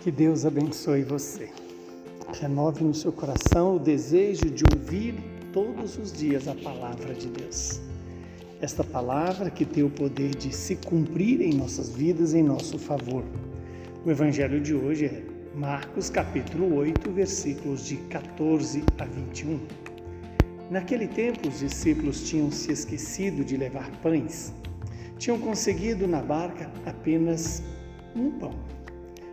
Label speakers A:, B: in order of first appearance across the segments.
A: Que Deus abençoe você. Renove no seu coração o desejo de ouvir todos os dias a palavra de Deus. Esta palavra que tem o poder de se cumprir em nossas vidas em nosso favor. O evangelho de hoje é Marcos capítulo 8, versículos de 14 a 21. Naquele tempo, os discípulos tinham se esquecido de levar pães. Tinham conseguido na barca apenas um pão.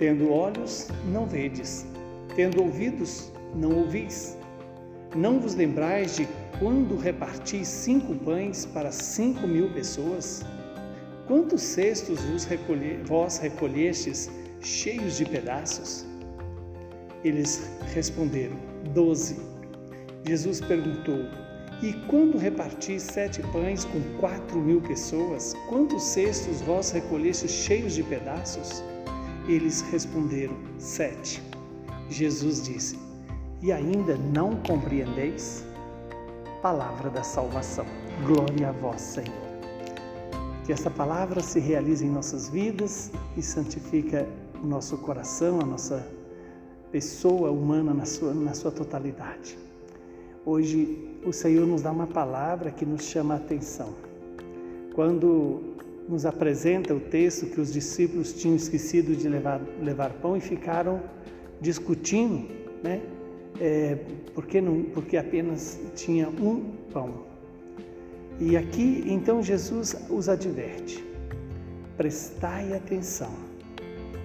A: Tendo olhos, não vedes, tendo ouvidos, não ouvis. Não vos lembrais de quando reparti cinco pães para cinco mil pessoas? Quantos cestos vos recolhe, vós recolhestes cheios de pedaços? Eles responderam, doze. Jesus perguntou, e quando reparti sete pães com quatro mil pessoas, quantos cestos vós recolhestes cheios de pedaços? Eles responderam: Sete. Jesus disse: E ainda não compreendeis? Palavra da salvação. Glória a vós, Senhor. Que essa palavra se realize em nossas vidas e santifica o nosso coração, a nossa pessoa humana na sua, na sua totalidade. Hoje o Senhor nos dá uma palavra que nos chama a atenção. Quando nos apresenta o texto que os discípulos tinham esquecido de levar, levar pão e ficaram discutindo, né? É, porque, não, porque apenas tinha um pão. E aqui então Jesus os adverte: prestai atenção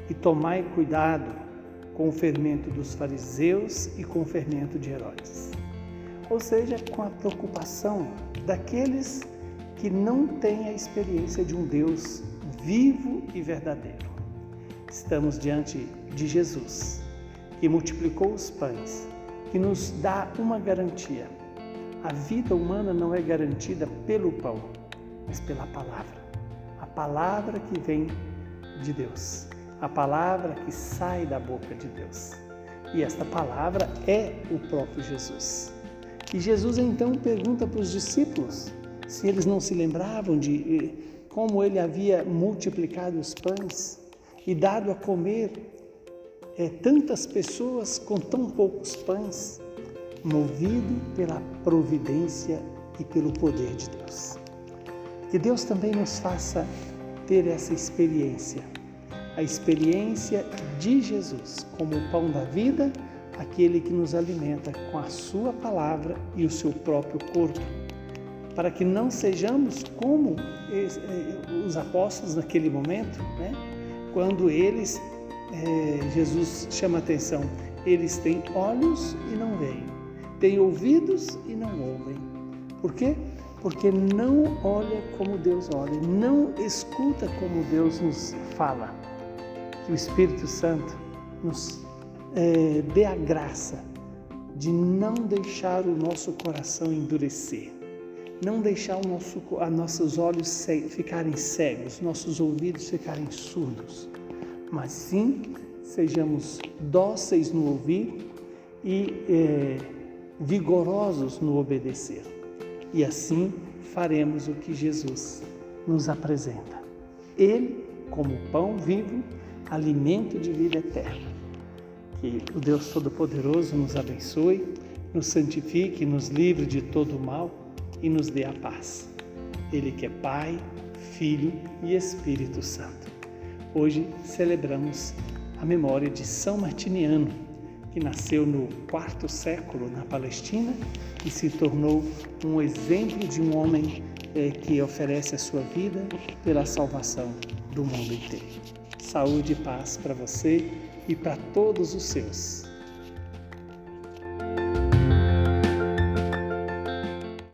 A: e tomai cuidado com o fermento dos fariseus e com o fermento de Herodes. Ou seja, com a preocupação daqueles que não tem a experiência de um Deus vivo e verdadeiro. Estamos diante de Jesus, que multiplicou os pães, que nos dá uma garantia. A vida humana não é garantida pelo pão, mas pela palavra. A palavra que vem de Deus, a palavra que sai da boca de Deus. E esta palavra é o próprio Jesus. E Jesus então pergunta para os discípulos: eles não se lembravam de eh, como ele havia multiplicado os pães e dado a comer é, tantas pessoas com tão poucos pães, movido pela providência e pelo poder de Deus. Que Deus também nos faça ter essa experiência, a experiência de Jesus como o pão da vida, aquele que nos alimenta com a Sua palavra e o seu próprio corpo para que não sejamos como eh, os apóstolos naquele momento, né? quando eles, é, Jesus chama atenção, eles têm olhos e não veem, têm ouvidos e não ouvem. Por quê? Porque não olha como Deus olha, não escuta como Deus nos fala. Que o Espírito Santo nos é, dê a graça de não deixar o nosso coração endurecer não deixar o nosso, a nossos olhos ficarem cegos, nossos ouvidos ficarem surdos, mas sim sejamos dóceis no ouvir e é, vigorosos no obedecer. E assim faremos o que Jesus nos apresenta. Ele, como pão vivo, alimento de vida eterna. Que o Deus Todo-Poderoso nos abençoe, nos santifique, nos livre de todo o mal e nos dê a paz. Ele que é Pai, Filho e Espírito Santo. Hoje celebramos a memória de São Martiniano, que nasceu no quarto século na Palestina e se tornou um exemplo de um homem eh, que oferece a sua vida pela salvação do mundo inteiro. Saúde e paz para você e para todos os seus.